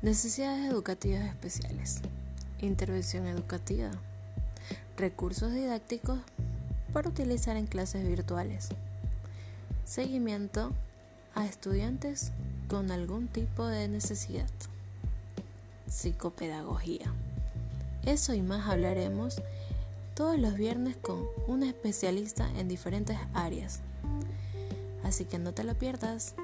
Necesidades educativas especiales. Intervención educativa. Recursos didácticos para utilizar en clases virtuales. Seguimiento a estudiantes con algún tipo de necesidad. Psicopedagogía. Eso y más hablaremos todos los viernes con un especialista en diferentes áreas. Así que no te lo pierdas.